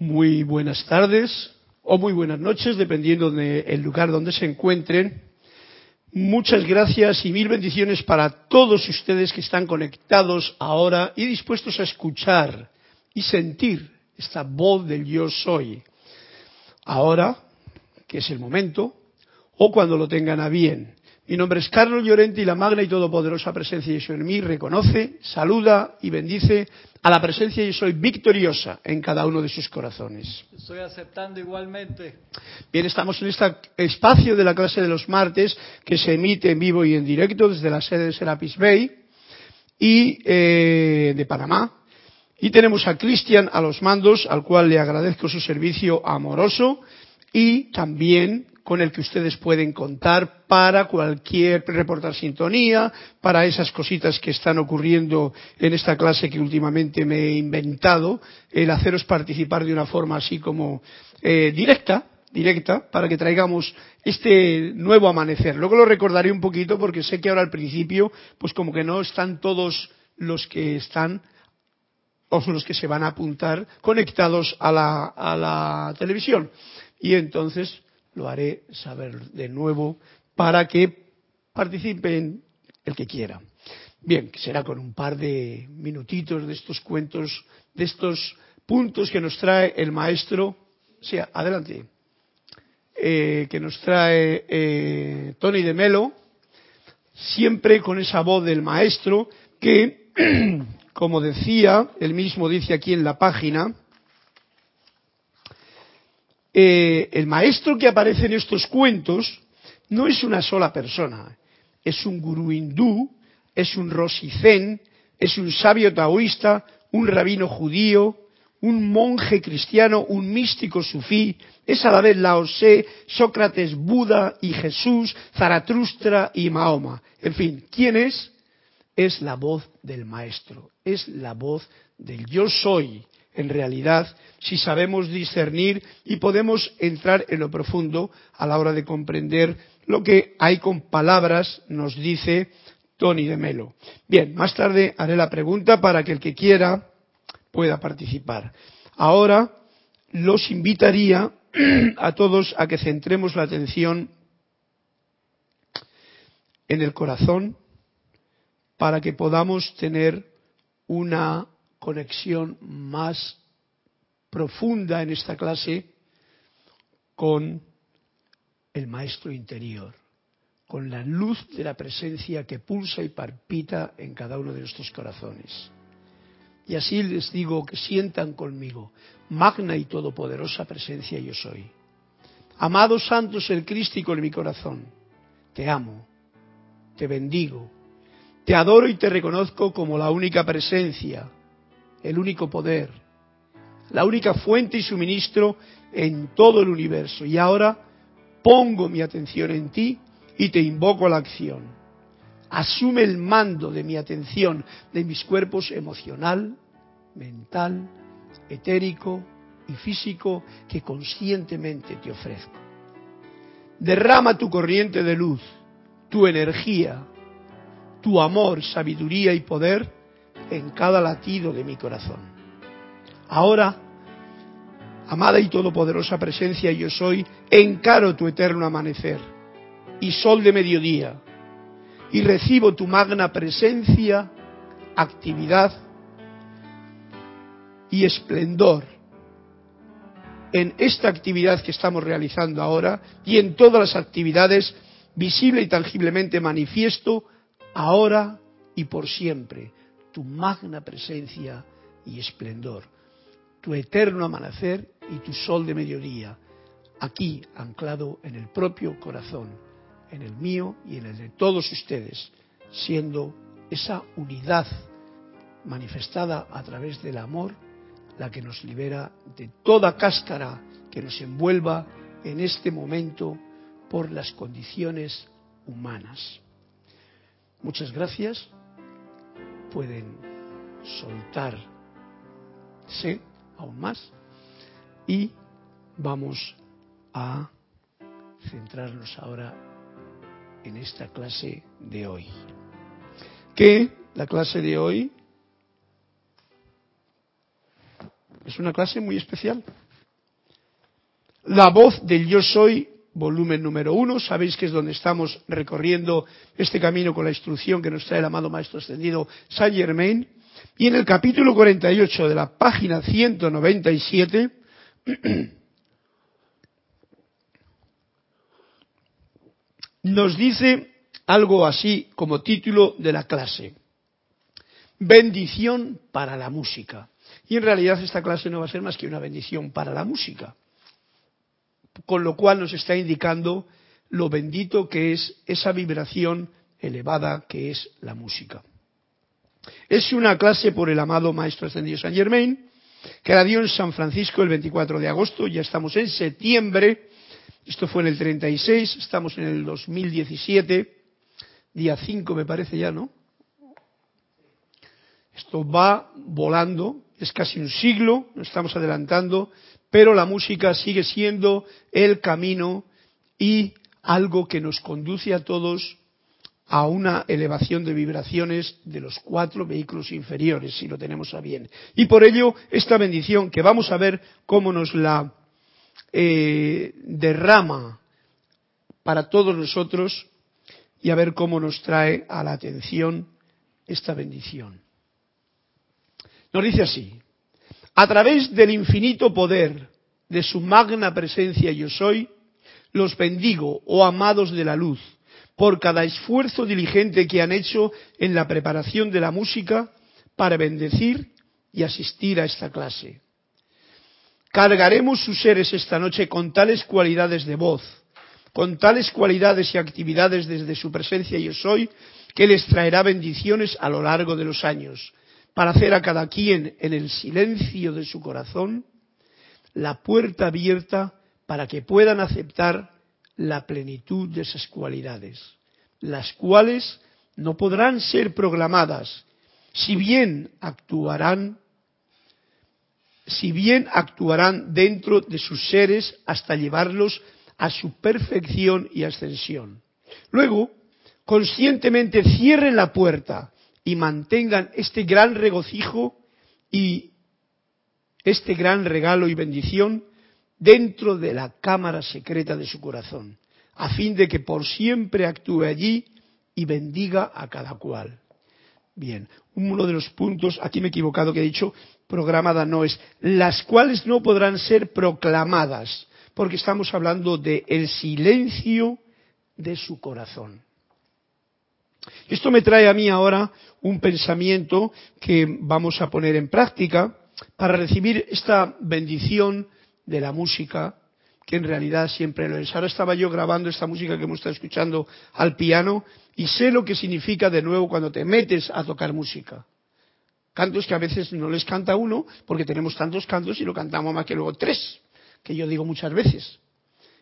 Muy buenas tardes o muy buenas noches, dependiendo del lugar donde se encuentren. Muchas gracias y mil bendiciones para todos ustedes que están conectados ahora y dispuestos a escuchar y sentir esta voz del yo soy. Ahora, que es el momento, o cuando lo tengan a bien. Mi nombre es Carlos Llorente y la magna y todopoderosa presencia de Yo en mí reconoce, saluda y bendice a la presencia yo soy victoriosa en cada uno de sus corazones. Estoy aceptando igualmente. Bien, estamos en este espacio de la clase de los martes que se emite en vivo y en directo desde la sede de Serapis Bay y eh, de Panamá. Y tenemos a Cristian a los mandos, al cual le agradezco su servicio amoroso y también con el que ustedes pueden contar para cualquier reportar sintonía, para esas cositas que están ocurriendo en esta clase que últimamente me he inventado, el haceros participar de una forma así como eh, directa, directa, para que traigamos este nuevo amanecer. Luego lo recordaré un poquito porque sé que ahora al principio, pues como que no están todos los que están o los que se van a apuntar conectados a la, a la televisión. Y entonces lo haré saber de nuevo para que participen el que quiera. Bien, será con un par de minutitos de estos cuentos, de estos puntos que nos trae el maestro. Sí, adelante. Eh, que nos trae eh, Tony de Melo, siempre con esa voz del maestro que, como decía, él mismo dice aquí en la página, eh, el maestro que aparece en estos cuentos no es una sola persona, es un gurú hindú, es un roshi zen, es un sabio taoísta, un rabino judío, un monje cristiano, un místico sufí, es a la vez Lao Tse, Sócrates, Buda y Jesús, Zaratustra y Mahoma. En fin, ¿quién es? Es la voz del maestro, es la voz del yo soy, en realidad si sabemos discernir y podemos entrar en lo profundo a la hora de comprender lo que hay con palabras, nos dice Tony de Melo. Bien, más tarde haré la pregunta para que el que quiera pueda participar. Ahora los invitaría a todos a que centremos la atención en el corazón para que podamos tener una conexión más profunda en esta clase con el maestro interior, con la luz de la presencia que pulsa y palpita en cada uno de nuestros corazones. Y así les digo que sientan conmigo, magna y todopoderosa presencia yo soy. Amado santos el Crístico en mi corazón, te amo, te bendigo, te adoro y te reconozco como la única presencia, el único poder, la única fuente y suministro en todo el universo. Y ahora pongo mi atención en ti y te invoco a la acción. Asume el mando de mi atención, de mis cuerpos emocional, mental, etérico y físico que conscientemente te ofrezco. Derrama tu corriente de luz, tu energía, tu amor, sabiduría y poder en cada latido de mi corazón. Ahora, amada y todopoderosa presencia yo soy, encaro tu eterno amanecer y sol de mediodía y recibo tu magna presencia, actividad y esplendor en esta actividad que estamos realizando ahora y en todas las actividades visible y tangiblemente manifiesto ahora y por siempre tu magna presencia y esplendor, tu eterno amanecer y tu sol de mediodía, aquí anclado en el propio corazón, en el mío y en el de todos ustedes, siendo esa unidad manifestada a través del amor la que nos libera de toda cáscara que nos envuelva en este momento por las condiciones humanas. Muchas gracias pueden soltarse aún más y vamos a centrarnos ahora en esta clase de hoy. Que la clase de hoy es una clase muy especial. la voz del yo soy, volumen número uno, sabéis que es donde estamos recorriendo este camino con la instrucción que nos trae el amado Maestro Ascendido Saint Germain, y en el capítulo 48 de la página 197, nos dice algo así como título de la clase. Bendición para la música. Y en realidad esta clase no va a ser más que una bendición para la música. Con lo cual nos está indicando lo bendito que es esa vibración elevada que es la música. Es una clase por el amado Maestro Ascendido San Germain, que la dio en San Francisco el 24 de agosto, ya estamos en septiembre, esto fue en el 36, estamos en el 2017, día 5 me parece ya, ¿no? Esto va volando, es casi un siglo, nos estamos adelantando, pero la música sigue siendo el camino y algo que nos conduce a todos a una elevación de vibraciones de los cuatro vehículos inferiores, si lo tenemos a bien. Y por ello, esta bendición que vamos a ver cómo nos la eh, derrama para todos nosotros y a ver cómo nos trae a la atención esta bendición. Nos dice así, a través del infinito poder de su magna presencia yo soy, los bendigo, oh amados de la luz, por cada esfuerzo diligente que han hecho en la preparación de la música para bendecir y asistir a esta clase. Cargaremos sus seres esta noche con tales cualidades de voz, con tales cualidades y actividades desde su presencia yo soy, que les traerá bendiciones a lo largo de los años, para hacer a cada quien en el silencio de su corazón la puerta abierta para que puedan aceptar la plenitud de esas cualidades, las cuales no podrán ser programadas, si bien actuarán si bien actuarán dentro de sus seres hasta llevarlos a su perfección y ascensión. Luego, conscientemente cierren la puerta y mantengan este gran regocijo y este gran regalo y bendición dentro de la cámara secreta de su corazón, a fin de que por siempre actúe allí y bendiga a cada cual. Bien, uno de los puntos, aquí me he equivocado que he dicho programada no es, las cuales no podrán ser proclamadas, porque estamos hablando de el silencio de su corazón. Esto me trae a mí ahora un pensamiento que vamos a poner en práctica para recibir esta bendición de la música, que en realidad siempre lo es. Ahora estaba yo grabando esta música que hemos estado escuchando al piano y sé lo que significa de nuevo cuando te metes a tocar música. Cantos que a veces no les canta uno porque tenemos tantos cantos y lo cantamos más que luego tres, que yo digo muchas veces.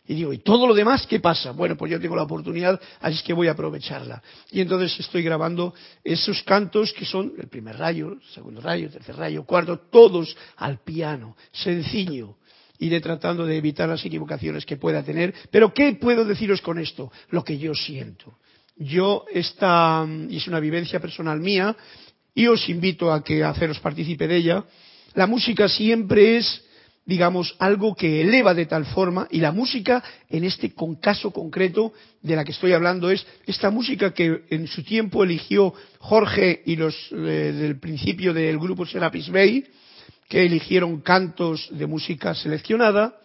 Y digo, ¿y todo lo demás qué pasa? Bueno, pues yo tengo la oportunidad, así que voy a aprovecharla. Y entonces estoy grabando esos cantos que son el primer rayo, el segundo rayo, el tercer rayo, cuarto, todos al piano, sencillo, iré tratando de evitar las equivocaciones que pueda tener. Pero ¿qué puedo deciros con esto? Lo que yo siento. Yo, esta, es una vivencia personal mía, y os invito a que haceros partícipe de ella, la música siempre es, digamos, algo que eleva de tal forma, y la música, en este caso concreto de la que estoy hablando, es esta música que en su tiempo eligió Jorge y los eh, del principio del grupo Serapis Bay, que eligieron cantos de música seleccionada,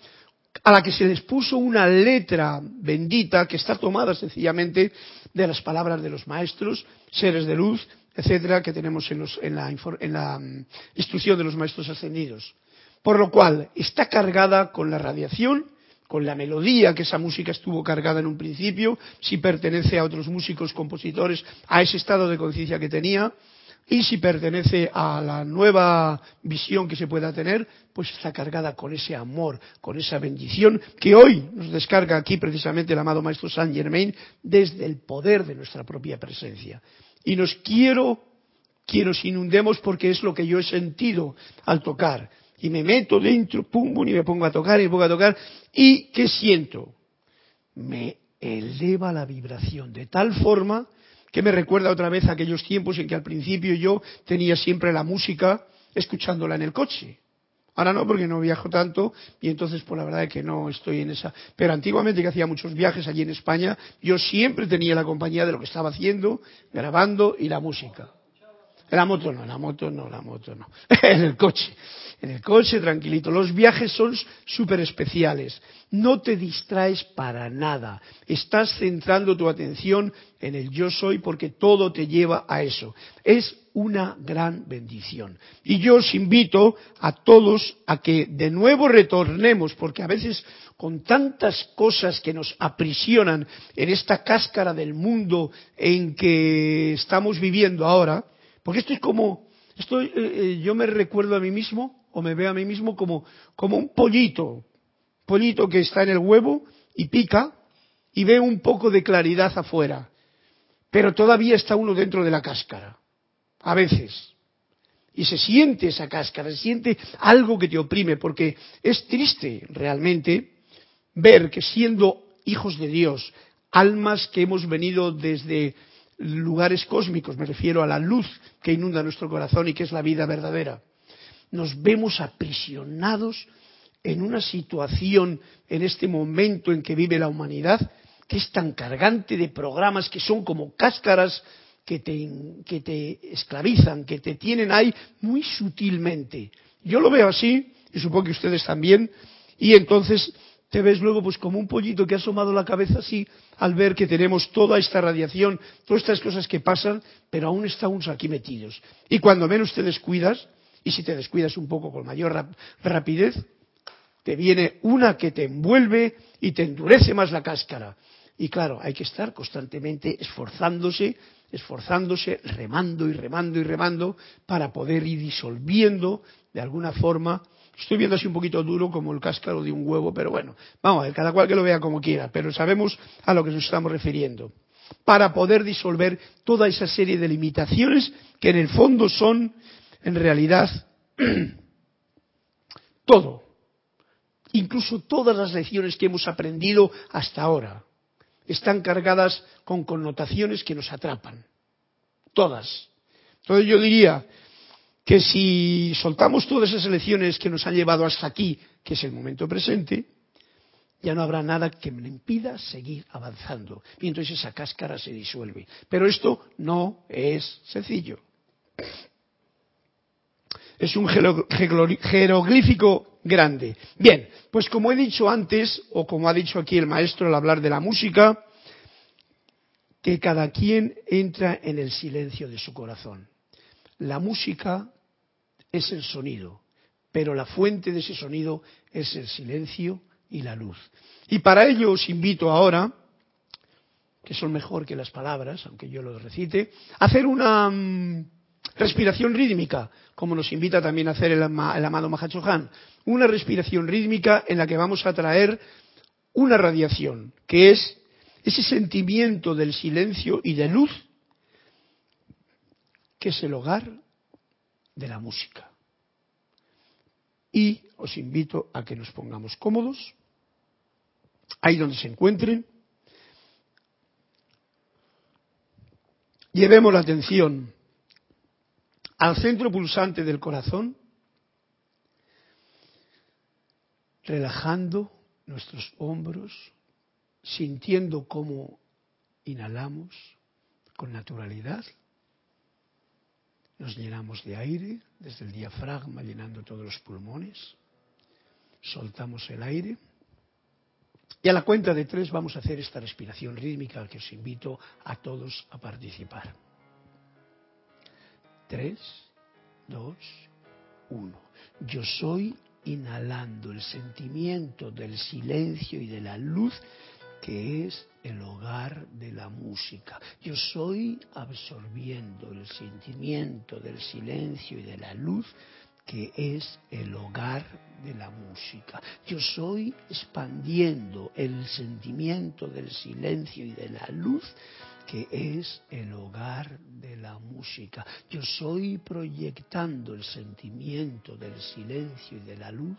a la que se les puso una letra bendita que está tomada sencillamente de las palabras de los maestros, seres de luz, etcétera, que tenemos en, la, en la mm, instrucción de los maestros ascendidos. Por lo cual está cargada con la radiación, con la melodía que esa música estuvo cargada en un principio, si pertenece a otros músicos, compositores, a ese estado de conciencia que tenía, y si pertenece a la nueva visión que se pueda tener, pues está cargada con ese amor, con esa bendición que hoy nos descarga aquí precisamente el amado Maestro Saint Germain desde el poder de nuestra propia presencia. Y nos quiero que nos inundemos porque es lo que yo he sentido al tocar. Y me meto dentro, pum, pum, y me pongo a tocar y me pongo a tocar. ¿Y qué siento? Me eleva la vibración de tal forma que me recuerda otra vez a aquellos tiempos en que al principio yo tenía siempre la música escuchándola en el coche Ahora no, porque no viajo tanto y entonces, pues la verdad es que no estoy en esa. Pero antiguamente que hacía muchos viajes allí en España, yo siempre tenía la compañía de lo que estaba haciendo, grabando y la música. La moto no, la moto no, la moto no. en el coche. En el coche, tranquilito. Los viajes son súper especiales. No te distraes para nada. Estás centrando tu atención en el yo soy porque todo te lleva a eso. Es una gran bendición. Y yo os invito a todos a que de nuevo retornemos, porque a veces con tantas cosas que nos aprisionan en esta cáscara del mundo en que estamos viviendo ahora, porque esto es como, esto, eh, eh, yo me recuerdo a mí mismo, o me veo a mí mismo como, como un pollito, pollito que está en el huevo y pica y ve un poco de claridad afuera, pero todavía está uno dentro de la cáscara, a veces. Y se siente esa cáscara, se siente algo que te oprime, porque es triste realmente ver que siendo hijos de Dios, almas que hemos venido desde lugares cósmicos, me refiero a la luz que inunda nuestro corazón y que es la vida verdadera. Nos vemos aprisionados en una situación, en este momento en que vive la humanidad, que es tan cargante de programas que son como cáscaras que te, que te esclavizan, que te tienen ahí muy sutilmente. Yo lo veo así, y supongo que ustedes también, y entonces te ves luego pues como un pollito que ha asomado la cabeza así al ver que tenemos toda esta radiación, todas estas cosas que pasan, pero aún estamos aquí metidos. Y cuando menos te descuidas, y si te descuidas un poco con mayor rapidez, te viene una que te envuelve y te endurece más la cáscara. Y claro, hay que estar constantemente esforzándose, esforzándose, remando y remando y remando para poder ir disolviendo de alguna forma Estoy viendo así un poquito duro como el cáscaro de un huevo, pero bueno, vamos a ver, cada cual que lo vea como quiera, pero sabemos a lo que nos estamos refiriendo. Para poder disolver toda esa serie de limitaciones que en el fondo son, en realidad, todo. Incluso todas las lecciones que hemos aprendido hasta ahora están cargadas con connotaciones que nos atrapan. Todas. Entonces yo diría, que si soltamos todas esas elecciones que nos han llevado hasta aquí, que es el momento presente, ya no habrá nada que me impida seguir avanzando. Y entonces esa cáscara se disuelve. Pero esto no es sencillo. Es un jeroglífico grande. Bien, pues como he dicho antes, o como ha dicho aquí el maestro al hablar de la música, que cada quien entra en el silencio de su corazón. La música es el sonido, pero la fuente de ese sonido es el silencio y la luz. Y para ello os invito ahora, que son mejor que las palabras, aunque yo lo recite, a hacer una mm, respiración rítmica, como nos invita también a hacer el, el amado Mahachohan. Una respiración rítmica en la que vamos a traer una radiación, que es ese sentimiento del silencio y de luz que es el hogar de la música. Y os invito a que nos pongamos cómodos, ahí donde se encuentren, llevemos la atención al centro pulsante del corazón, relajando nuestros hombros, sintiendo cómo inhalamos con naturalidad nos llenamos de aire desde el diafragma, llenando todos los pulmones. Soltamos el aire. Y a la cuenta de tres vamos a hacer esta respiración rítmica que os invito a todos a participar. Tres, dos, uno. Yo soy inhalando el sentimiento del silencio y de la luz que es el hogar de la música. Yo soy absorbiendo el sentimiento del silencio y de la luz que es el hogar de la música. Yo soy expandiendo el sentimiento del silencio y de la luz que es el hogar de la música. Yo soy proyectando el sentimiento del silencio y de la luz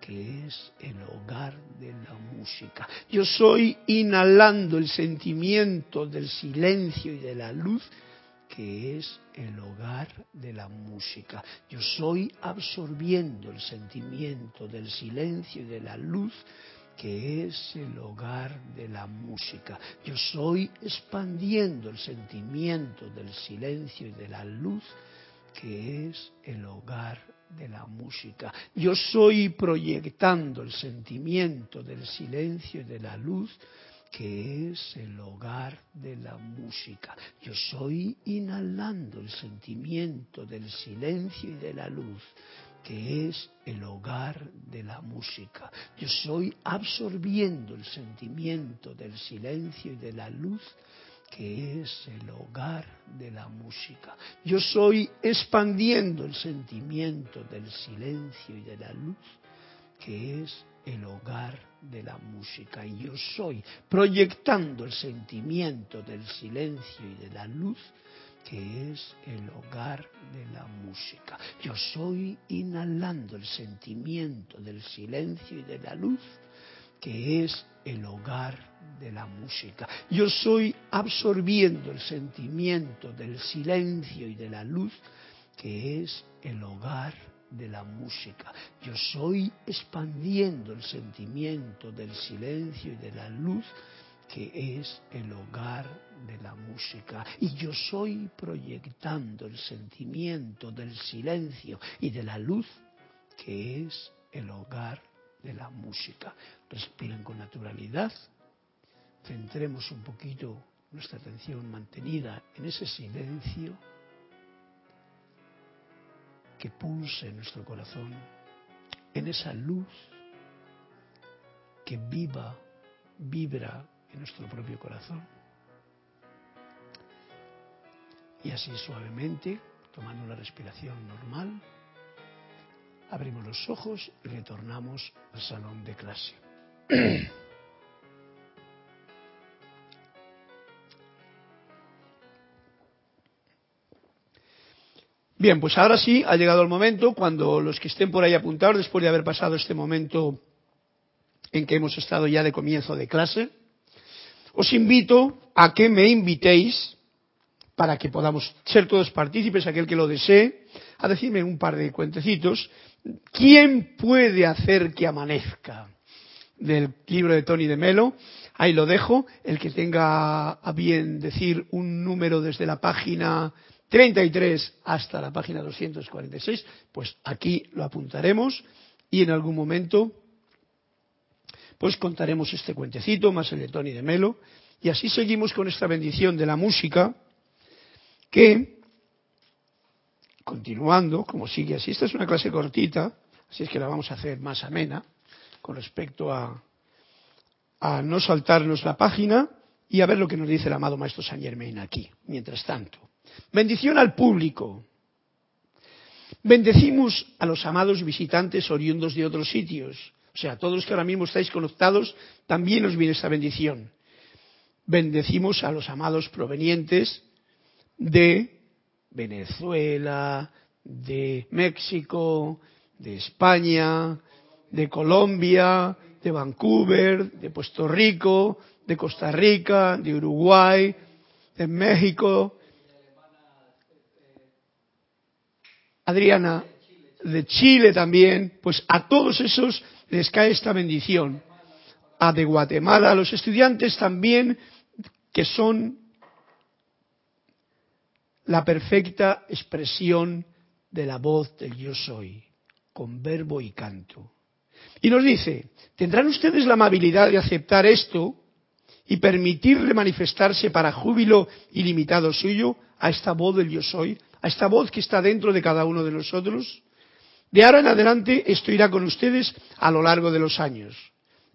que es el hogar de la música. Yo soy inhalando el sentimiento del silencio y de la luz, que es el hogar de la música. Yo soy absorbiendo el sentimiento del silencio y de la luz que es el hogar de la música. Yo soy expandiendo el sentimiento del silencio y de la luz que es el hogar de la música. Yo soy proyectando el sentimiento del silencio y de la luz que es el hogar de la música. Yo soy inhalando el sentimiento del silencio y de la luz que es el hogar de la música. Yo soy absorbiendo el sentimiento del silencio y de la luz que es el hogar de la música. Yo soy expandiendo el sentimiento del silencio y de la luz que es el hogar de la música. Y yo soy proyectando el sentimiento del silencio y de la luz que es el hogar de la música. Yo soy inhalando el sentimiento del silencio y de la luz, que es el hogar de la música. Yo soy absorbiendo el sentimiento del silencio y de la luz, que es el hogar de la música. Yo soy expandiendo el sentimiento del silencio y de la luz, que es el hogar de la música. Y yo soy proyectando el sentimiento del silencio y de la luz, que es el hogar de la música. Respiren con naturalidad. Centremos un poquito nuestra atención mantenida en ese silencio que pulsa en nuestro corazón, en esa luz que viva, vibra en nuestro propio corazón. Y así suavemente, tomando una respiración normal, abrimos los ojos y retornamos al salón de clase. Bien, pues ahora sí ha llegado el momento cuando los que estén por ahí apuntados, después de haber pasado este momento en que hemos estado ya de comienzo de clase, os invito a que me invitéis para que podamos ser todos partícipes, aquel que lo desee, a decirme un par de cuentecitos. ¿Quién puede hacer que amanezca? Del libro de Tony de Melo. Ahí lo dejo. El que tenga a bien decir un número desde la página 33 hasta la página 246, pues aquí lo apuntaremos y en algún momento pues contaremos este cuentecito, más el de Tony de Melo, y así seguimos con esta bendición de la música, que, continuando, como sigue así, esta es una clase cortita, así es que la vamos a hacer más amena, con respecto a, no saltarnos la página y a ver lo que nos dice el amado Maestro Saint Germain aquí, mientras tanto. Bendición al público. Bendecimos a los amados visitantes oriundos de otros sitios, o sea, todos los que ahora mismo estáis conectados, también os viene esta bendición. Bendecimos a los amados provenientes de Venezuela, de México, de España, de Colombia, de Vancouver, de Puerto Rico, de Costa Rica, de Uruguay, de México. Adriana, de Chile también, pues a todos esos les cae esta bendición. A de Guatemala, a los estudiantes también, que son la perfecta expresión de la voz del yo soy, con verbo y canto. Y nos dice, ¿tendrán ustedes la amabilidad de aceptar esto y permitirle manifestarse para júbilo ilimitado suyo a esta voz del yo soy, a esta voz que está dentro de cada uno de nosotros? De ahora en adelante esto irá con ustedes a lo largo de los años,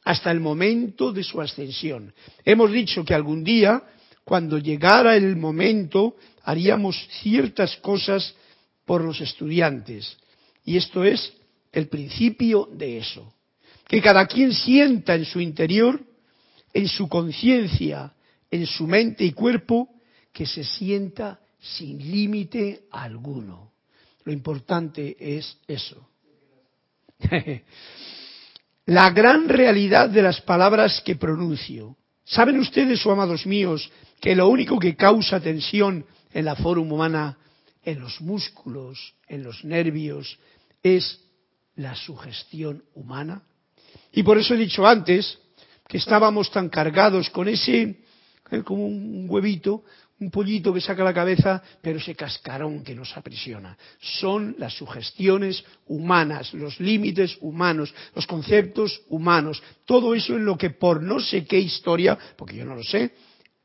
hasta el momento de su ascensión. Hemos dicho que algún día, cuando llegara el momento, haríamos ciertas cosas por los estudiantes. Y esto es el principio de eso. Que cada quien sienta en su interior, en su conciencia, en su mente y cuerpo, que se sienta sin límite alguno. Lo importante es eso. La gran realidad de las palabras que pronuncio. ¿Saben ustedes, oh amados míos, que lo único que causa tensión en la forma humana, en los músculos, en los nervios, es la sugestión humana. Y por eso he dicho antes que estábamos tan cargados con ese, eh, como un huevito, un pollito que saca la cabeza, pero ese cascarón que nos aprisiona. Son las sugestiones humanas, los límites humanos, los conceptos humanos, todo eso en lo que por no sé qué historia, porque yo no lo sé,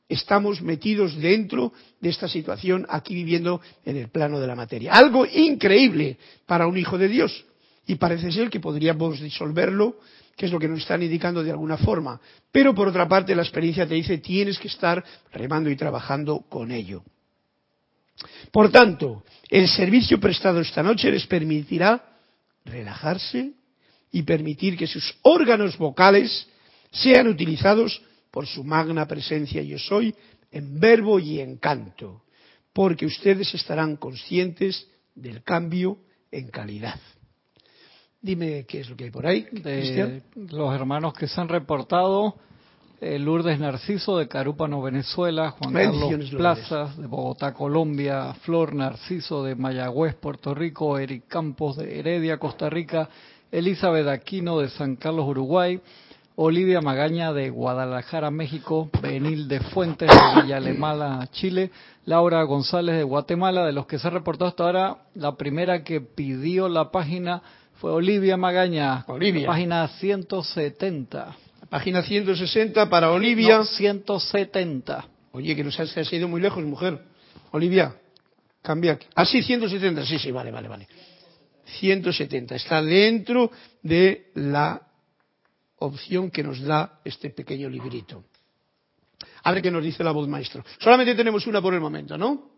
estamos metidos dentro de esta situación aquí viviendo en el plano de la materia. Algo increíble para un hijo de Dios. Y parece ser que podríamos disolverlo que es lo que nos están indicando de alguna forma. Pero por otra parte, la experiencia te dice tienes que estar remando y trabajando con ello. Por tanto, el servicio prestado esta noche les permitirá relajarse y permitir que sus órganos vocales sean utilizados por su magna presencia yo soy en verbo y en canto, porque ustedes estarán conscientes del cambio en calidad. Dime qué es lo que hay por ahí, Los hermanos que se han reportado, eh, Lourdes Narciso de Carúpano, Venezuela, Juan Carlos Plazas de Bogotá, Colombia, Flor Narciso de Mayagüez, Puerto Rico, Eric Campos de Heredia, Costa Rica, Elizabeth Aquino de San Carlos, Uruguay, Olivia Magaña de Guadalajara, México, Benil de Fuentes de Villa Alemana, Chile, Laura González de Guatemala, de los que se ha reportado hasta ahora, la primera que pidió la página fue Olivia Magaña, Olivia. página 170. Página 160 para Olivia. 170. Oye, que nos has, ido muy lejos, mujer. Olivia, cambia. Ah, sí, 170. Sí, sí, vale, vale, vale. 170. Está dentro de la opción que nos da este pequeño librito. A ver qué nos dice la voz maestro. Solamente tenemos una por el momento, ¿no?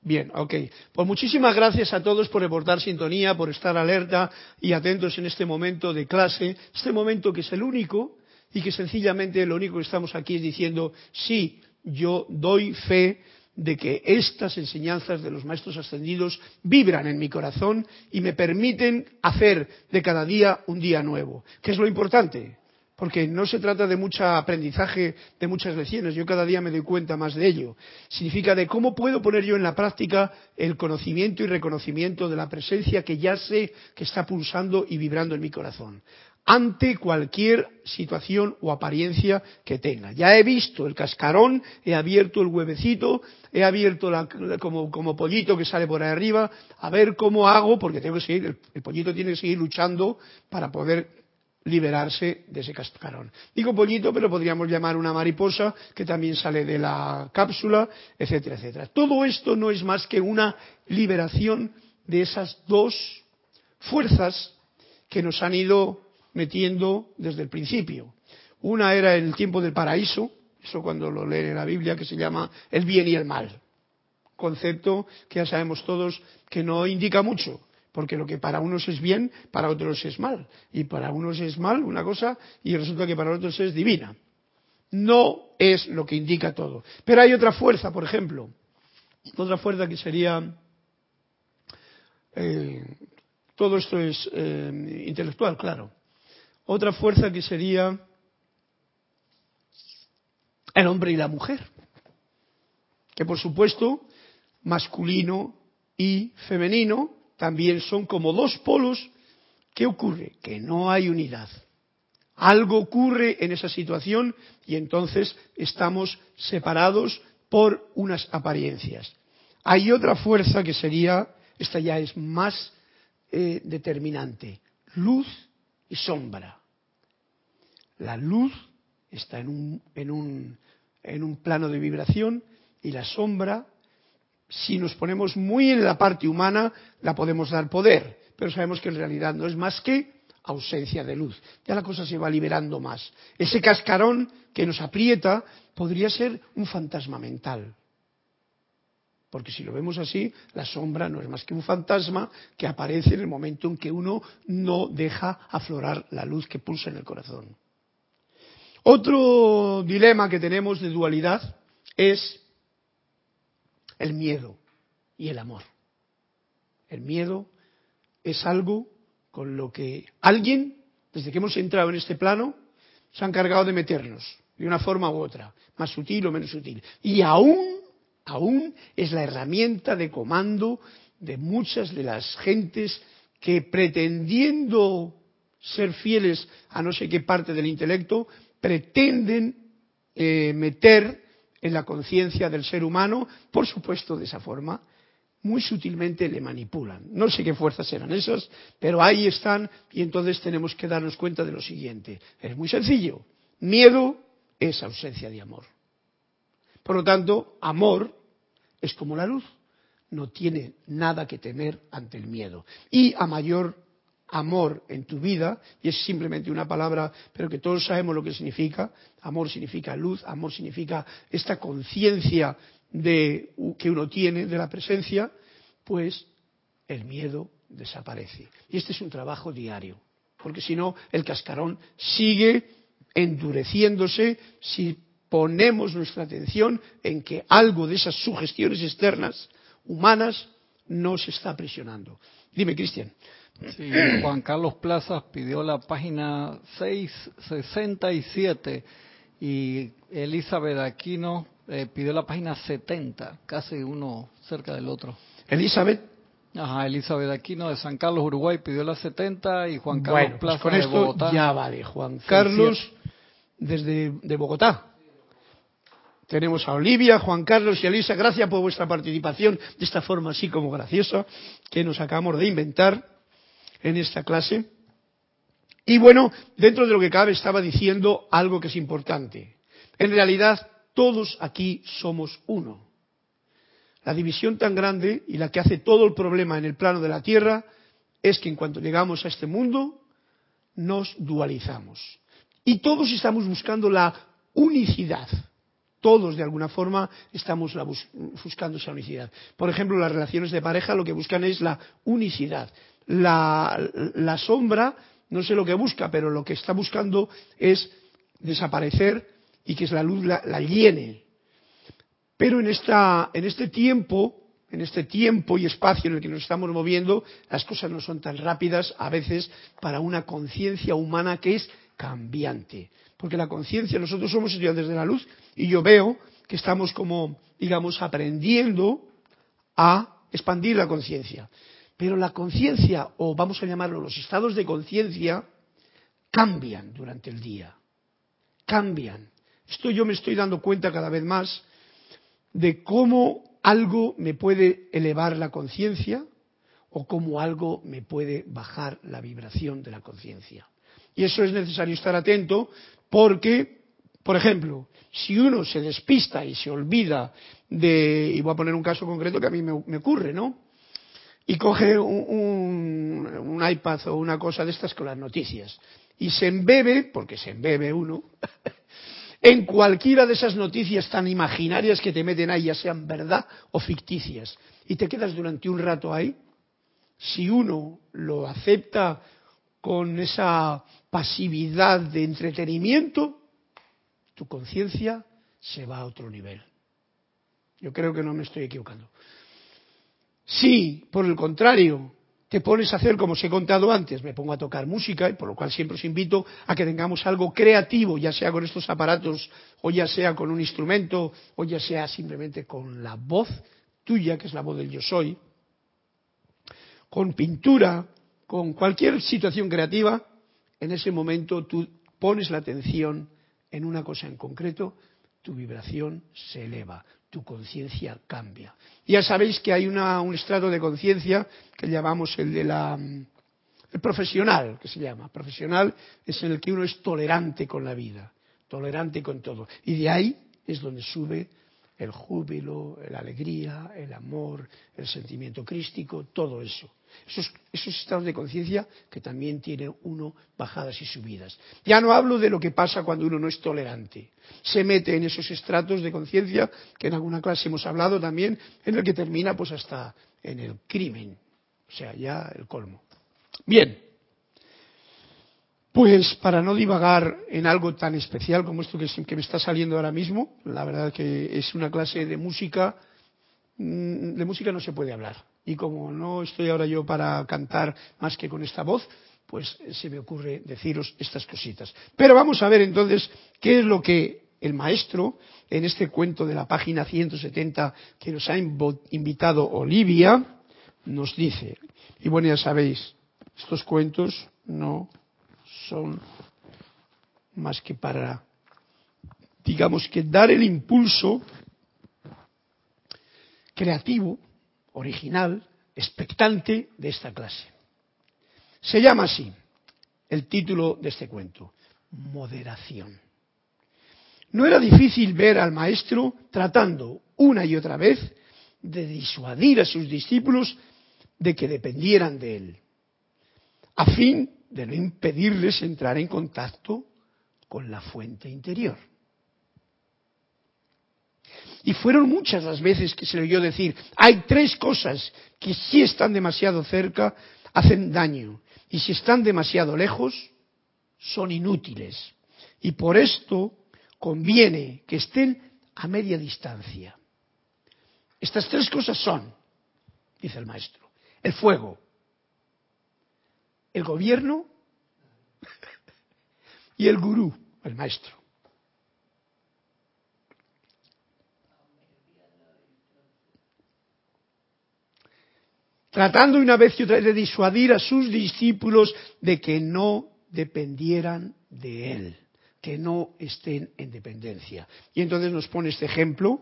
Bien, ok. Pues muchísimas gracias a todos por reportar sintonía, por estar alerta y atentos en este momento de clase, este momento que es el único y que sencillamente lo único que estamos aquí es diciendo, sí, yo doy fe de que estas enseñanzas de los maestros ascendidos vibran en mi corazón y me permiten hacer de cada día un día nuevo, ¿Qué es lo importante, porque no se trata de mucho aprendizaje, de muchas lecciones, yo cada día me doy cuenta más de ello. Significa de cómo puedo poner yo en la práctica el conocimiento y reconocimiento de la presencia que ya sé que está pulsando y vibrando en mi corazón ante cualquier situación o apariencia que tenga. Ya he visto el cascarón, he abierto el huevecito, he abierto la, como, como, pollito que sale por ahí arriba, a ver cómo hago, porque tengo que seguir, el, el pollito tiene que seguir luchando para poder liberarse de ese cascarón. Digo pollito, pero podríamos llamar una mariposa que también sale de la cápsula, etcétera, etcétera. Todo esto no es más que una liberación de esas dos fuerzas que nos han ido metiendo desde el principio. Una era el tiempo del paraíso, eso cuando lo leen en la Biblia, que se llama el bien y el mal. Concepto que ya sabemos todos que no indica mucho, porque lo que para unos es bien, para otros es mal. Y para unos es mal una cosa y resulta que para otros es divina. No es lo que indica todo. Pero hay otra fuerza, por ejemplo, otra fuerza que sería... Eh, todo esto es eh, intelectual, claro. Otra fuerza que sería el hombre y la mujer, que por supuesto masculino y femenino también son como dos polos. ¿Qué ocurre? Que no hay unidad. Algo ocurre en esa situación y entonces estamos separados por unas apariencias. Hay otra fuerza que sería, esta ya es más eh, determinante, luz y sombra. La luz está en un, plano de vibración y la sombra si nos ponemos muy en la parte humana, la podemos dar poder, pero sabemos que en realidad no es más que ausencia de luz. Ya la cosa se va liberando más. Ese cascarón que nos aprieta podría ser un fantasma mental. Porque si lo vemos así, la sombra no es más que un fantasma que aparece en el momento en que uno no deja aflorar la luz que pulsa en el corazón. Otro dilema que tenemos de dualidad es el miedo y el amor. El miedo es algo con lo que alguien, desde que hemos entrado en este plano, se ha encargado de meternos, de una forma u otra, más sutil o menos sutil. Y aún, aún es la herramienta de comando de muchas de las gentes que pretendiendo ser fieles a no sé qué parte del intelecto, pretenden eh, meter en la conciencia del ser humano, por supuesto de esa forma, muy sutilmente le manipulan. No sé qué fuerzas eran esas, pero ahí están y entonces tenemos que darnos cuenta de lo siguiente. Es muy sencillo. Miedo es ausencia de amor. Por lo tanto, amor es como la luz. No tiene nada que temer ante el miedo. Y a mayor amor en tu vida, y es simplemente una palabra, pero que todos sabemos lo que significa, amor significa luz, amor significa esta conciencia de, que uno tiene de la presencia, pues el miedo desaparece. Y este es un trabajo diario, porque si no, el cascarón sigue endureciéndose si ponemos nuestra atención en que algo de esas sugestiones externas humanas nos está presionando. Dime, Cristian. Sí, Juan Carlos Plazas pidió la página 667 y Elizabeth Aquino eh, pidió la página 70, casi uno cerca del otro. Elizabeth. Ajá, Elizabeth Aquino de San Carlos, Uruguay, pidió la 70 y Juan Carlos pues Plaza con de esto Bogotá. Ya vale, Juan Carlos desde de Bogotá. Tenemos a Olivia, Juan Carlos y Elisa. Gracias por vuestra participación de esta forma así como graciosa que nos acabamos de inventar en esta clase. Y bueno, dentro de lo que cabe estaba diciendo algo que es importante. En realidad, todos aquí somos uno. La división tan grande y la que hace todo el problema en el plano de la Tierra es que en cuanto llegamos a este mundo nos dualizamos. Y todos estamos buscando la unicidad. Todos, de alguna forma, estamos buscando esa unicidad. Por ejemplo, las relaciones de pareja lo que buscan es la unicidad. La, la sombra, no sé lo que busca, pero lo que está buscando es desaparecer y que la luz la, llene. Pero en, esta, en este tiempo, en este tiempo y espacio en el que nos estamos moviendo, las cosas no son tan rápidas a veces para una conciencia humana que es cambiante. Porque la conciencia, nosotros somos estudiantes de la luz y yo veo que estamos como, digamos, aprendiendo a expandir la conciencia. Pero la conciencia, o vamos a llamarlo los estados de conciencia, cambian durante el día. Cambian. Esto yo me estoy dando cuenta cada vez más de cómo algo me puede elevar la conciencia o cómo algo me puede bajar la vibración de la conciencia. Y eso es necesario estar atento porque, por ejemplo, si uno se despista y se olvida de, y voy a poner un caso concreto que a mí me, ocurre, ¿no? Y coge un, un iPad o una cosa de estas con las noticias y se embebe, porque se embebe uno, en cualquiera de esas noticias tan imaginarias que te meten ahí, ya sean verdad o ficticias, y te quedas durante un rato ahí, si uno lo acepta con esa pasividad de entretenimiento, tu conciencia se va a otro nivel. Yo creo que no me estoy equivocando. Si, por el contrario, te pones a hacer como os he contado antes, me pongo a tocar música, y por lo cual siempre os invito a que tengamos algo creativo, ya sea con estos aparatos, o ya sea con un instrumento, o ya sea simplemente con la voz tuya, que es la voz del yo soy, con pintura, con cualquier situación creativa, en ese momento tú pones la atención en una cosa en concreto, tu vibración se eleva, tu conciencia cambia. Ya sabéis que hay un estrato de conciencia que llamamos el de la el profesional, que se llama. Profesional es en el que uno es tolerante con la vida, tolerante con todo. Y de ahí es donde sube el júbilo, la alegría, el amor, el sentimiento crístico, todo eso. Esos, estados de conciencia que también tiene uno bajadas y subidas. Ya no hablo de lo que pasa cuando uno no es tolerante. Se mete en esos estratos de conciencia que en alguna clase hemos hablado también, en el que termina pues hasta en el crimen. O sea, ya el colmo. Bien. Pues para no divagar en algo tan especial como esto que, que me está saliendo ahora mismo, la verdad que es una clase de música, mm, de música no se puede hablar y como no estoy ahora yo para cantar más que con esta voz, pues se me ocurre deciros estas cositas. Pero vamos a ver entonces qué es lo que el maestro, en este cuento de la página 170 que nos ha invitado Olivia, nos dice, y bueno, ya sabéis, estos cuentos no son más que para, digamos que dar el impulso creativo, original, expectante de esta clase. Se llama así el título de este cuento, moderación. No era difícil ver al maestro tratando una y otra vez de disuadir a sus discípulos de que dependieran de él, a fin de no impedirles entrar en contacto con la fuente interior. Y fueron muchas las veces que se le oyó decir, hay tres cosas que si están demasiado cerca hacen daño y si están demasiado lejos son inútiles. Y por esto conviene que estén a media distancia. Estas tres cosas son, dice el maestro, el fuego, el gobierno y el gurú, el maestro. Tratando una vez y otra vez de disuadir a sus discípulos de que no dependieran de él, que no estén en dependencia. Y entonces nos pone este ejemplo,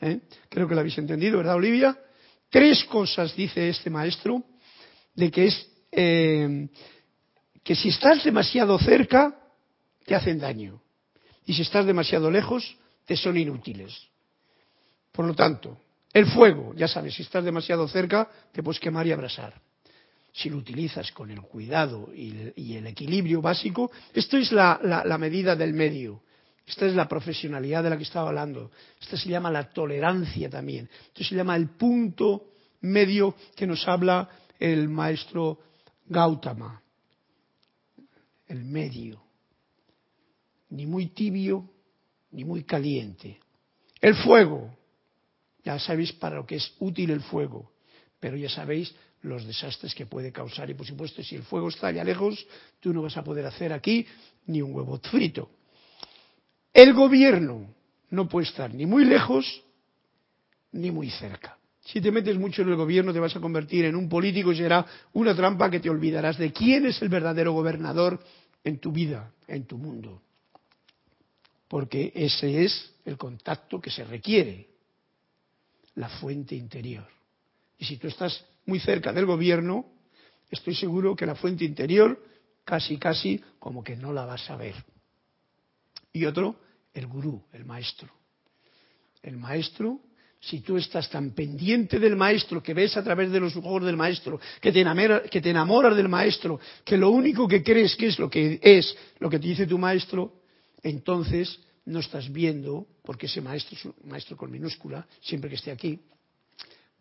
¿eh? creo que lo habéis entendido, ¿verdad, Olivia? Tres cosas dice este maestro, de que es eh, que si estás demasiado cerca, te hacen daño. Y si estás demasiado lejos, te son inútiles. Por lo tanto, el fuego, ya sabes, si estás demasiado cerca, te puedes quemar y abrasar. Si lo utilizas con el cuidado y el, equilibrio básico, esto es la medida del medio. Esta es la profesionalidad de la que estaba hablando. Esta se llama la tolerancia también. Esto se llama el punto medio que nos habla el maestro Gautama, el medio, ni muy tibio ni muy caliente. El fuego, ya sabéis para lo que es útil el fuego, pero ya sabéis los desastres que puede causar y por supuesto si el fuego está allá lejos, tú no vas a poder hacer aquí ni un huevo frito. El gobierno no puede estar ni muy lejos ni muy cerca. Si te metes mucho en el gobierno te vas a convertir en un político y será una trampa que te olvidarás de quién es el verdadero gobernador en tu vida, en tu mundo. Porque ese es el contacto que se requiere, la fuente interior. Y si tú estás muy cerca del gobierno, estoy seguro que la fuente interior casi, casi como que no la vas a ver. Y otro, el gurú, el maestro. El maestro si tú estás tan pendiente del maestro, que ves a través de los ojos del maestro, que te, enamoras del maestro, que lo único que crees que es lo que es lo que te dice tu maestro, entonces no estás viendo, porque ese maestro es un maestro con minúscula, siempre que esté aquí,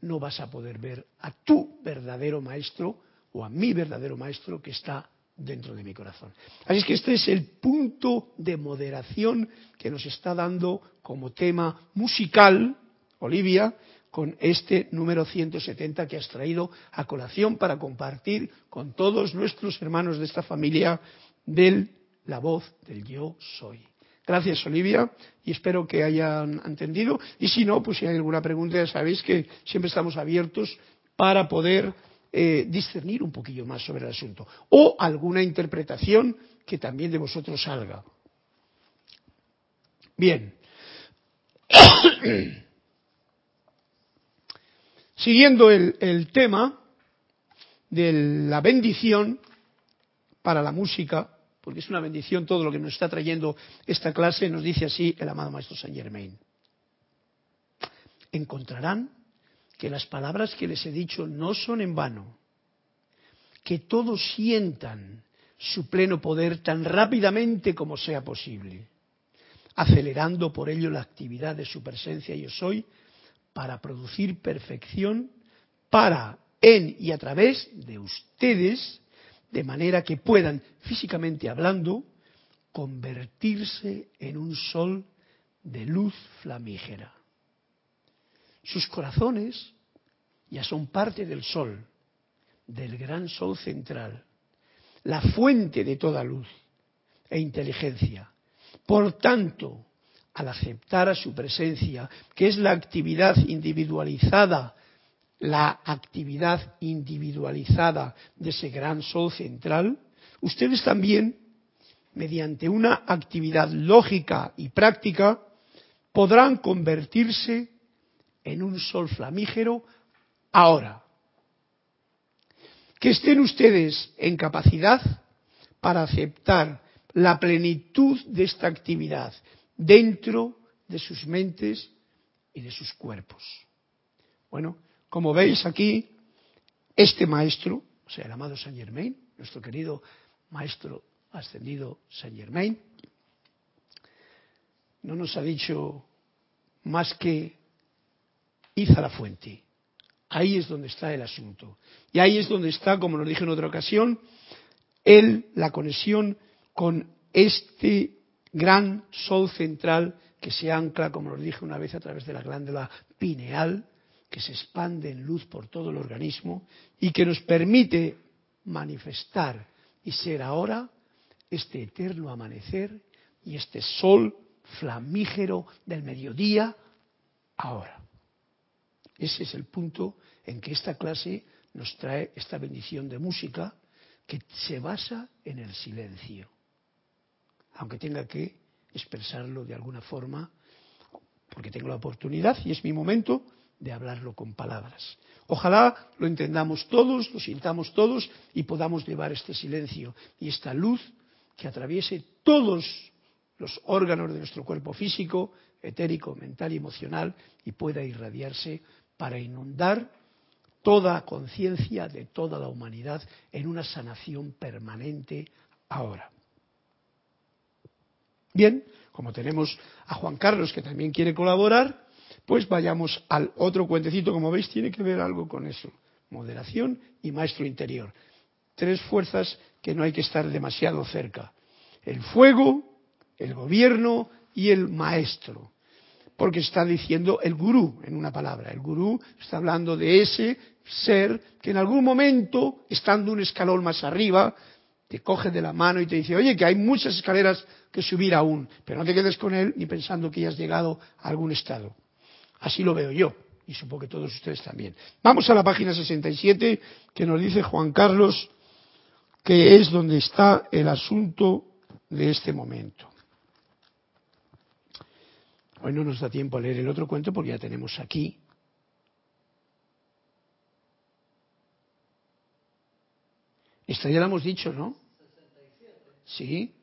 no vas a poder ver a tu verdadero maestro o a mi verdadero maestro que está dentro de mi corazón. Así es que este es el punto de moderación que nos está dando como tema musical Olivia con este número 170 que has traído a colación para compartir con todos nuestros hermanos de esta familia de la voz del yo soy. Gracias, Olivia, y espero que hayan entendido. Y si no, pues si hay alguna pregunta, ya sabéis que siempre estamos abiertos para poder eh, discernir un poquillo más sobre el asunto. O alguna interpretación que también de vosotros salga. Bien. Siguiendo el, tema de la bendición para la música, porque es una bendición todo lo que nos está trayendo esta clase, nos dice así el amado Maestro Saint Germain. Encontrarán que las palabras que les he dicho no son en vano, que todos sientan su pleno poder tan rápidamente como sea posible, acelerando por ello la actividad de su presencia yo soy para producir perfección para, en y a través de ustedes, de manera que puedan, físicamente hablando, convertirse en un sol de luz flamígera. Sus corazones ya son parte del sol, del gran sol central, la fuente de toda luz e inteligencia. Por tanto, al aceptar a su presencia, que es la actividad individualizada, la actividad individualizada de ese gran sol central, ustedes también, mediante una actividad lógica y práctica, podrán convertirse en un sol flamígero ahora. Que estén ustedes en capacidad para aceptar la plenitud de esta actividad dentro de sus mentes y de sus cuerpos. Bueno, como veis aquí, este maestro, o sea, el amado Saint Germain, nuestro querido maestro ascendido Saint Germain, no nos ha dicho más que Iza la fuente. Ahí es donde está el asunto. Y ahí es donde está, como nos dije en otra ocasión, él, la conexión con este gran sol central que se ancla, como nos dije una vez, a través de la glándula pineal, que se expande en luz por todo el organismo y que nos permite manifestar y ser ahora este eterno amanecer y este sol flamígero del mediodía ahora. Ese es el punto en que esta clase nos trae esta bendición de música que se basa en el silencio, aunque tenga que expresarlo de alguna forma, porque tengo la oportunidad y es mi momento de hablarlo con palabras. Ojalá lo entendamos todos, lo sintamos todos y podamos llevar este silencio y esta luz que atraviese todos los órganos de nuestro cuerpo físico, etérico, mental y emocional y pueda irradiarse para inundar toda conciencia de toda la humanidad en una sanación permanente ahora. Bien, como tenemos a Juan Carlos que también quiere colaborar, pues vayamos al otro cuentecito. Como veis, tiene que ver algo con eso. Moderación y maestro interior. Tres fuerzas que no hay que estar demasiado cerca. El fuego, el gobierno y el maestro porque está diciendo el gurú en una palabra. El gurú está hablando de ese ser que en algún momento, estando un escalón más arriba, te coge de la mano y te dice, oye, que hay muchas escaleras que subir aún, pero no te quedes con él ni pensando que ya has llegado a algún estado. Así lo veo yo, y supongo que todos ustedes también. Vamos a la página 67, que nos dice Juan Carlos, que es donde está el asunto de este momento. Hoy no nos da tiempo a leer el otro cuento porque ya tenemos aquí. Esta ya lo hemos dicho, ¿no? Sí.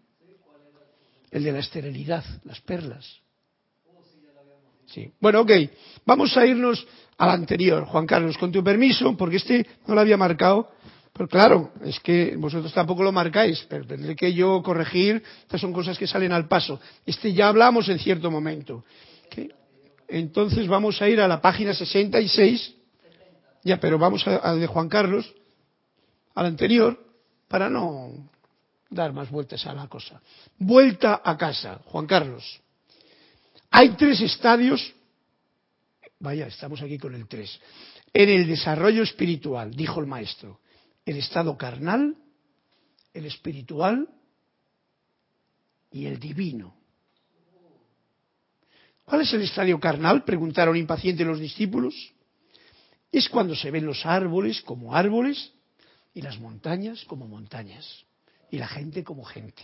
El de la esterilidad, las perlas. Sí. Bueno, ok. Vamos a irnos al anterior, Juan Carlos, con tu permiso, porque este no lo había marcado. Pero claro, es que vosotros tampoco lo marcáis, pero tendré que yo corregir, estas son cosas que salen al paso. Este ya hablamos en cierto momento. Entonces vamos a ir a la página 66, ya, pero vamos a, de Juan Carlos, al anterior, para no dar más vueltas a la cosa. Vuelta a casa, Juan Carlos. Hay tres estadios, vaya, estamos aquí con el tres, en el desarrollo espiritual, dijo el maestro el estado carnal, el espiritual y el divino. ¿Cuál es el estadio carnal? preguntaron impacientes los discípulos. Es cuando se ven los árboles como árboles y las montañas como montañas y la gente como gente.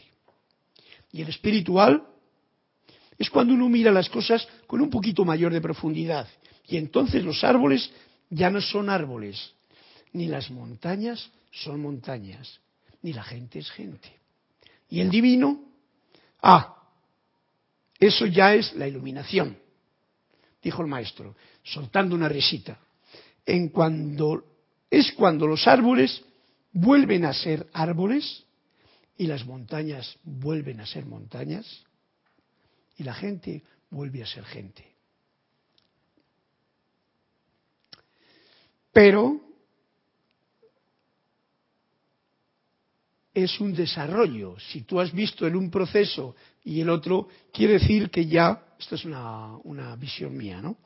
Y el espiritual es cuando uno mira las cosas con un poquito mayor de profundidad y entonces los árboles ya no son árboles, ni las montañas son montañas, ni la gente es gente. Y el divino, ah, eso ya es la iluminación, dijo el maestro, soltando una risita. En cuando es cuando los árboles vuelven a ser árboles y las montañas vuelven a ser montañas y la gente vuelve a ser gente. Pero es un desarrollo. Si tú has visto en un proceso y el otro, quiere decir que ya, esta es una, una visión mía, ¿no?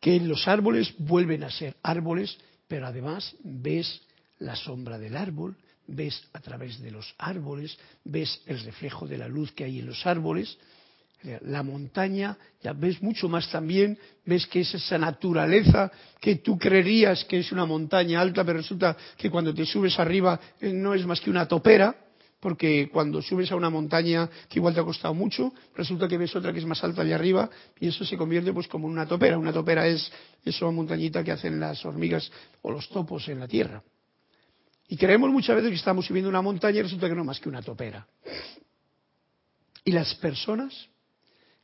Que los árboles vuelven a ser árboles, pero además ves la sombra del árbol, ves a través de los árboles, ves el reflejo de la luz que hay en los árboles. Es la montaña, ya ves mucho más también, ves que es esa naturaleza que tú creerías que es una montaña alta, pero resulta que cuando te subes arriba eh, no es más que una topera, porque cuando subes a una montaña que igual te ha costado mucho, resulta que ves otra que es más alta allá arriba y eso se convierte pues como en una topera. Una topera es esa montañita que hacen las hormigas o los topos en la tierra. Y creemos muchas veces que estamos subiendo una montaña y resulta que no más que una topera. Y las personas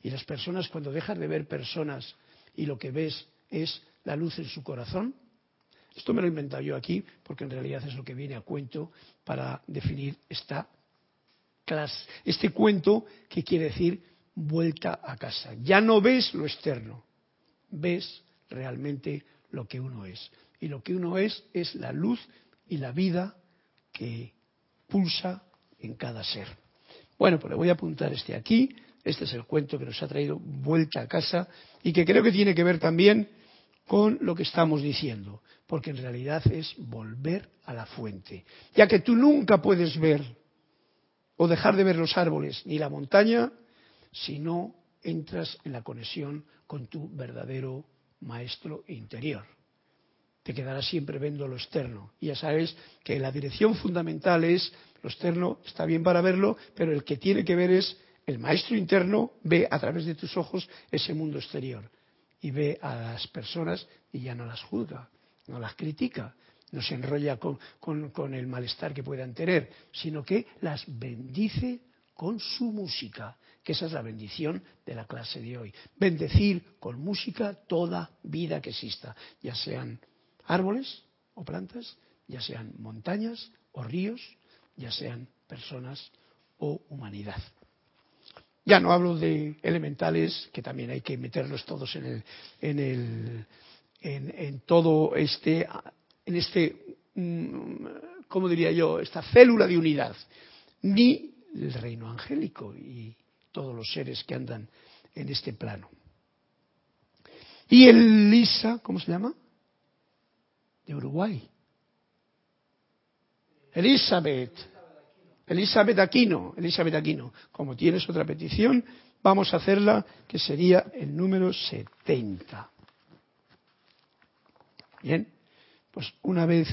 y las personas cuando dejas de ver personas y lo que ves es la luz en su corazón, esto me lo he inventado yo aquí porque en realidad es lo que viene a cuento para definir esta clase, este cuento que quiere decir vuelta a casa. Ya no ves lo externo, ves realmente lo que uno es. Y lo que uno es es la luz y la vida que pulsa en cada ser. Bueno, pues le voy a apuntar este aquí este es el cuento que nos ha traído vuelta a casa y que creo que tiene que ver también con lo que estamos diciendo, porque en realidad es volver a la fuente, ya que tú nunca puedes ver o dejar de ver los árboles ni la montaña si no entras en la conexión con tu verdadero maestro interior. Te quedarás siempre viendo lo externo. Y ya sabes que la dirección fundamental es lo externo, está bien para verlo, pero el que tiene que ver es el maestro interno ve a través de tus ojos ese mundo exterior y ve a las personas y ya no las juzga, no las critica, no se enrolla con, el malestar que puedan tener, sino que las bendice con su música, que esa es la bendición de la clase de hoy. Bendecir con música toda vida que exista, ya sean árboles o plantas, ya sean montañas o ríos, ya sean personas o humanidad. Ya no hablo de elementales, que también hay que meterlos todos en el, en el, en, todo este, en este, mm, ¿cómo diría yo? Esta célula de unidad, ni el reino angélico y todos los seres que andan en este plano. Y el Lisa, ¿cómo se llama? De Uruguay. Elizabeth Elizabeth Aquino, Elizabeth Aquino, como tienes otra petición, vamos a hacerla que sería el número 70. Bien, pues una vez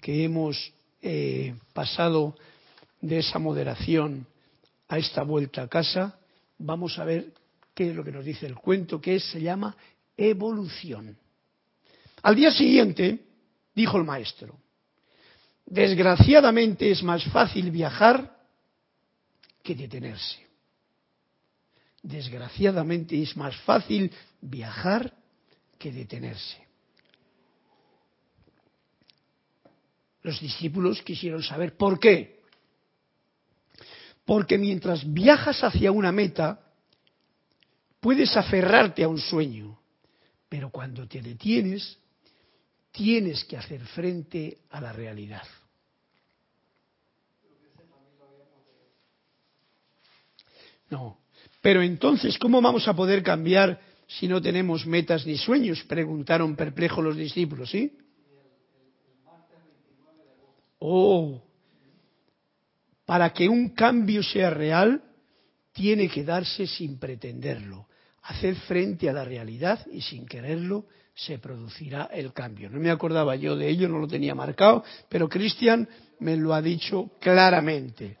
que hemos eh, pasado de esa moderación a esta vuelta a casa, vamos a ver qué es lo que nos dice el cuento, que se llama evolución. Al día siguiente, dijo el maestro, Desgraciadamente es más fácil viajar que detenerse. Desgraciadamente es más fácil viajar que detenerse. Los discípulos quisieron saber por qué. Porque mientras viajas hacia una meta, puedes aferrarte a un sueño, pero cuando te detienes, tienes que hacer frente a la realidad. No. Pero entonces, ¿cómo vamos a poder cambiar si no tenemos metas ni sueños? Preguntaron perplejos los discípulos, ¿sí? Oh, para que un cambio sea real, tiene que darse sin pretenderlo, hacer frente a la realidad y sin quererlo se producirá el cambio. No me acordaba yo de ello, no lo tenía marcado, pero Cristian me lo ha dicho claramente.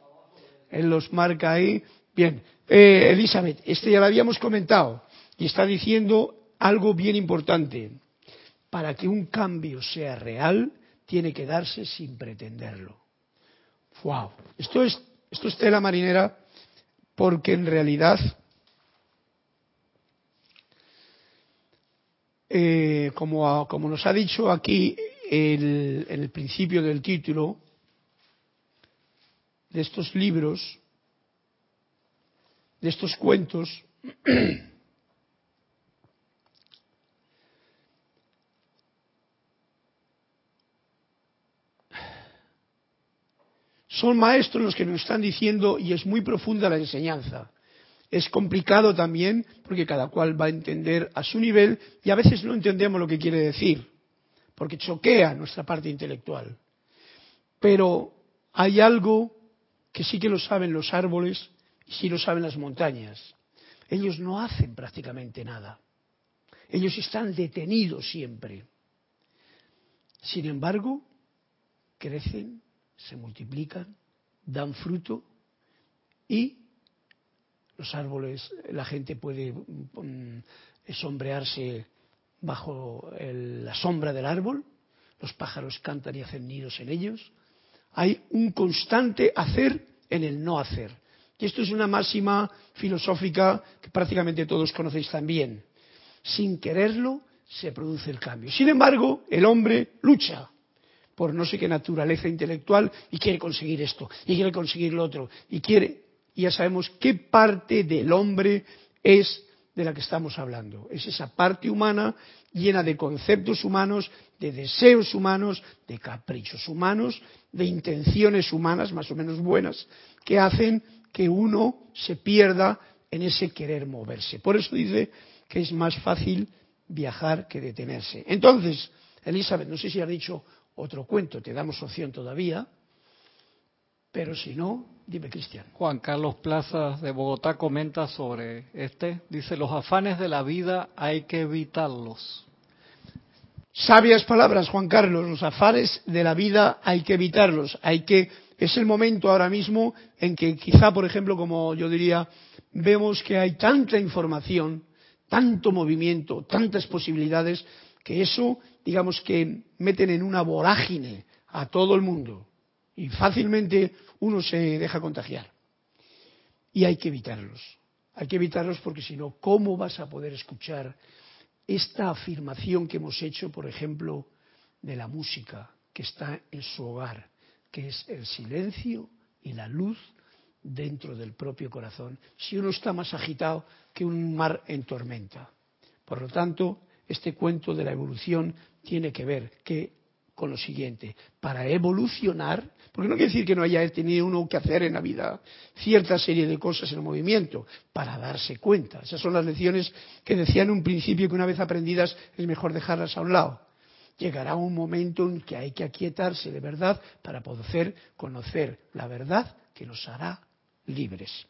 Él los marca ahí. Bien, eh, Elizabeth, este ya lo habíamos comentado y está diciendo algo bien importante. Para que un cambio sea real, tiene que darse sin pretenderlo. ¡Wow! Esto es, esto es tela marinera porque en realidad Eh, como, nos ha dicho aquí en el principio del título de estos libros, de estos cuentos, son maestros los que nos están diciendo y es muy profunda la enseñanza. Es complicado también porque cada cual va a entender a su nivel y a veces no entendemos lo que quiere decir, porque choquea nuestra parte intelectual. Pero hay algo que sí que lo saben los árboles y sí lo saben las montañas. ellos no hacen prácticamente nada. Ellos están detenidos siempre. Sin embargo, crecen, se multiplican, dan fruto y los árboles, la gente puede mm, sombrearse bajo la sombra del árbol, los pájaros cantan y hacen nidos en ellos. Hay un constante hacer en el no hacer. Y esto es una máxima filosófica que prácticamente todos conocéis también. Sin quererlo se produce el cambio. Sin embargo, el hombre lucha por no sé qué naturaleza intelectual y quiere conseguir esto, y quiere conseguir lo otro, y quiere, y ya sabemos qué parte del hombre es de la que estamos hablando. Es esa parte humana llena de conceptos humanos, de deseos humanos, de caprichos humanos, de intenciones humanas más o menos buenas, que hacen que uno se pierda en ese querer moverse. Por eso dice que es más fácil viajar que detenerse. Entonces, Elizabeth, no sé si has dicho otro cuento, te damos opción todavía, pero si no, dime Cristian. Juan Carlos Plaza de Bogotá comenta sobre este, dice, los afanes de la vida hay que evitarlos. Sabias palabras, Juan Carlos, los afanes de la vida hay que evitarlos, hay que es el momento ahora mismo en que quizá, por ejemplo, como yo diría, vemos que hay tanta información, tanto movimiento, tantas posibilidades, que eso, digamos que meten en una vorágine a todo el mundo y fácilmente uno se deja contagiar. Y hay que evitarlos. Hay que evitarlos porque si no, ¿cómo vas a poder escuchar esta afirmación que hemos hecho, por ejemplo, de la música que está en su hogar? que es el silencio y la luz dentro del propio corazón, si uno está más agitado que un mar en tormenta. Por lo tanto, este cuento de la evolución tiene que ver que con lo siguiente, para evolucionar, porque no quiere decir que no haya tenido uno que hacer en la vida cierta serie de cosas en el movimiento, para darse cuenta. Esas son las lecciones que decía en un principio que una vez aprendidas es mejor dejarlas a un lado llegará un momento en que hay que aquietarse de verdad para poder conocer la verdad que nos hará libres.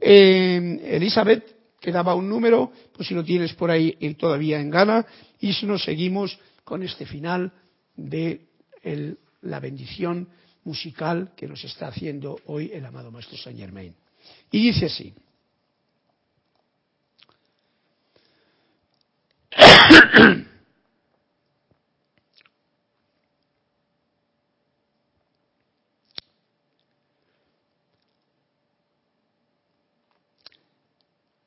Eh, Elizabeth, que daba un número, pues si lo tienes por ahí todavía en gana, y si nos seguimos con este final de la bendición musical que nos está haciendo hoy el amado Maestro Saint Germain. Y dice así.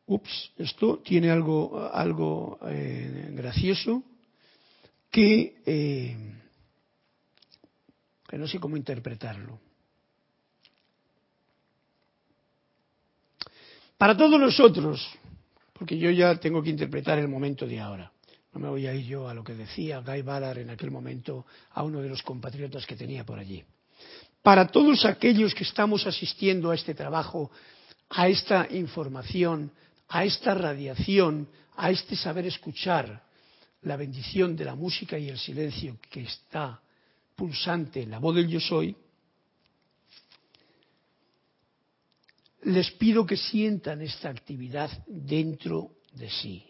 ups, esto tiene algo, algo eh, gracioso que, eh, que no sé cómo interpretarlo. Para todos nosotros, porque yo ya tengo que interpretar el momento de ahora. No me voy a ir yo a lo que decía Guy Ballard en aquel momento a uno de los compatriotas que tenía por allí. Para todos aquellos que estamos asistiendo a este trabajo, a esta información, a esta radiación, a este saber escuchar la bendición de la música y el silencio que está pulsante en la voz del yo soy, les pido que sientan esta actividad dentro de sí,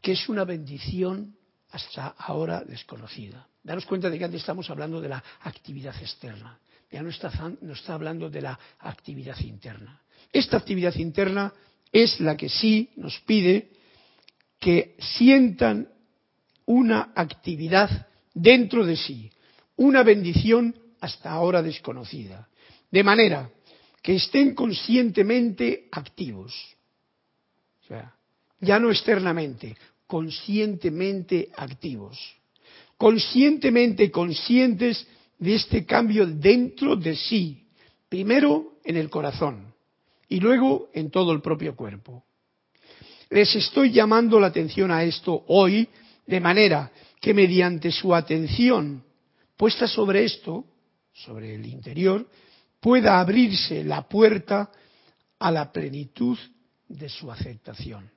que es una bendición hasta ahora desconocida. Daros cuenta de que antes estamos hablando de la actividad externa, ya no está, no está hablando de la actividad interna. Esta actividad interna es la que sí nos pide que sientan una actividad dentro de sí, una bendición hasta ahora desconocida, de manera que estén conscientemente activos, o sea, ya no externamente, conscientemente activos, conscientemente conscientes de este cambio dentro de sí, primero en el corazón, y luego en todo el propio cuerpo. Les estoy llamando la atención a esto hoy de manera que mediante su atención puesta sobre esto, sobre el interior, pueda abrirse la puerta a la plenitud de su aceptación.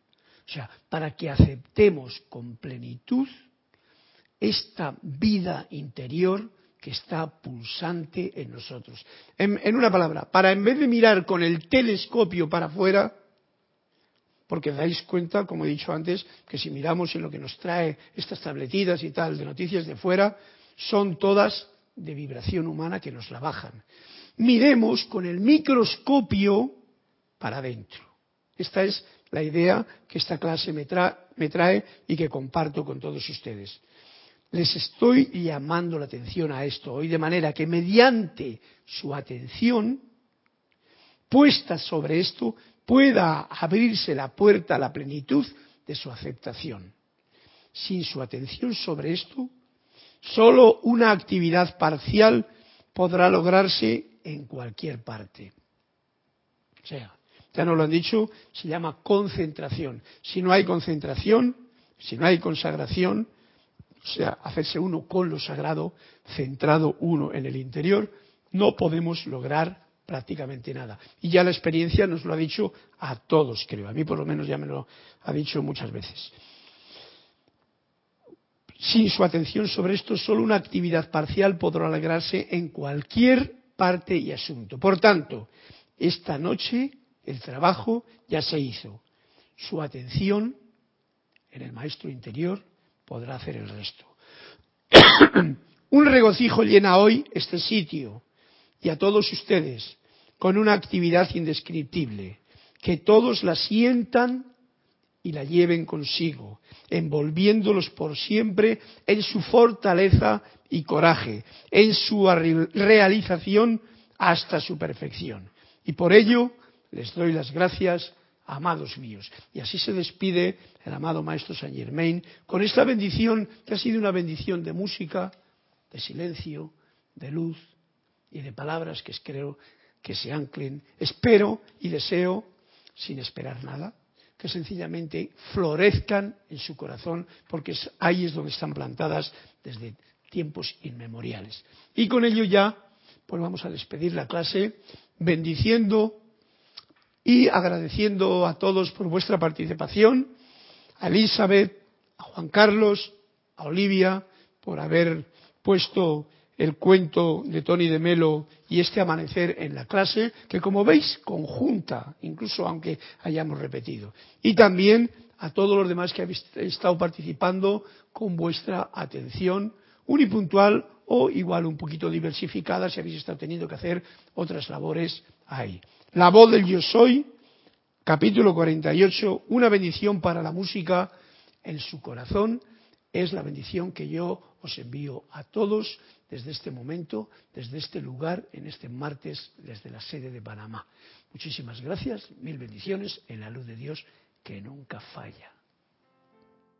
O sea, para que aceptemos con plenitud esta vida interior que está pulsante en nosotros. En, una palabra, para en vez de mirar con el telescopio para afuera, porque dais cuenta, como he dicho antes, que si miramos en lo que nos trae estas tabletitas y tal de noticias de fuera, son todas de vibración humana que nos la bajan. Miremos con el microscopio para adentro. Esta es la idea que esta clase me, me trae y que comparto con todos ustedes. Les estoy llamando la atención a esto hoy de manera que mediante su atención puesta sobre esto pueda abrirse la puerta a la plenitud de su aceptación. Sin su atención sobre esto, solo una actividad parcial podrá lograrse en cualquier parte. O sea, ya nos lo han dicho, se llama concentración. Si no hay concentración, si no hay consagración, o sea, hacerse uno con lo sagrado, centrado uno en el interior, no podemos lograr prácticamente nada. Y ya la experiencia nos lo ha dicho a todos, creo. A mí por lo menos ya me lo ha dicho muchas veces. Sin su atención sobre esto, solo una actividad parcial podrá alegrarse en cualquier parte y asunto. Por tanto, esta noche el trabajo ya se hizo. Su atención en el maestro interior podrá hacer el resto. Un regocijo llena hoy este sitio y a todos ustedes con una actividad indescriptible, que todos la sientan y la lleven consigo, envolviéndolos por siempre en su fortaleza y coraje, en su realización hasta su perfección. Y por ello les doy las gracias, amados míos. Y así se despide el amado Maestro Saint Germain con esta bendición que ha sido una bendición de música, de silencio, de luz y de palabras que creo que se anclen. Espero y deseo, sin esperar nada, que sencillamente florezcan en su corazón, porque ahí es donde están plantadas desde tiempos inmemoriales. Y con ello ya, pues vamos a despedir la clase bendiciendo y agradeciendo a todos por vuestra participación, a Elizabeth, a Juan Carlos, a Olivia, por haber puesto el cuento de Tony de Melo y este amanecer en la clase, que como veis conjunta, incluso aunque hayamos repetido. Y también a todos los demás que habéis estado participando con vuestra atención unipuntual o igual un poquito diversificada si habéis estado teniendo que hacer otras labores ahí. La voz del yo soy, capítulo 48, una bendición para la música en su corazón, es la bendición que yo os envío a todos desde este momento, desde este lugar, en este martes, desde la sede de Panamá. Muchísimas gracias, mil bendiciones en la luz de Dios que nunca falla.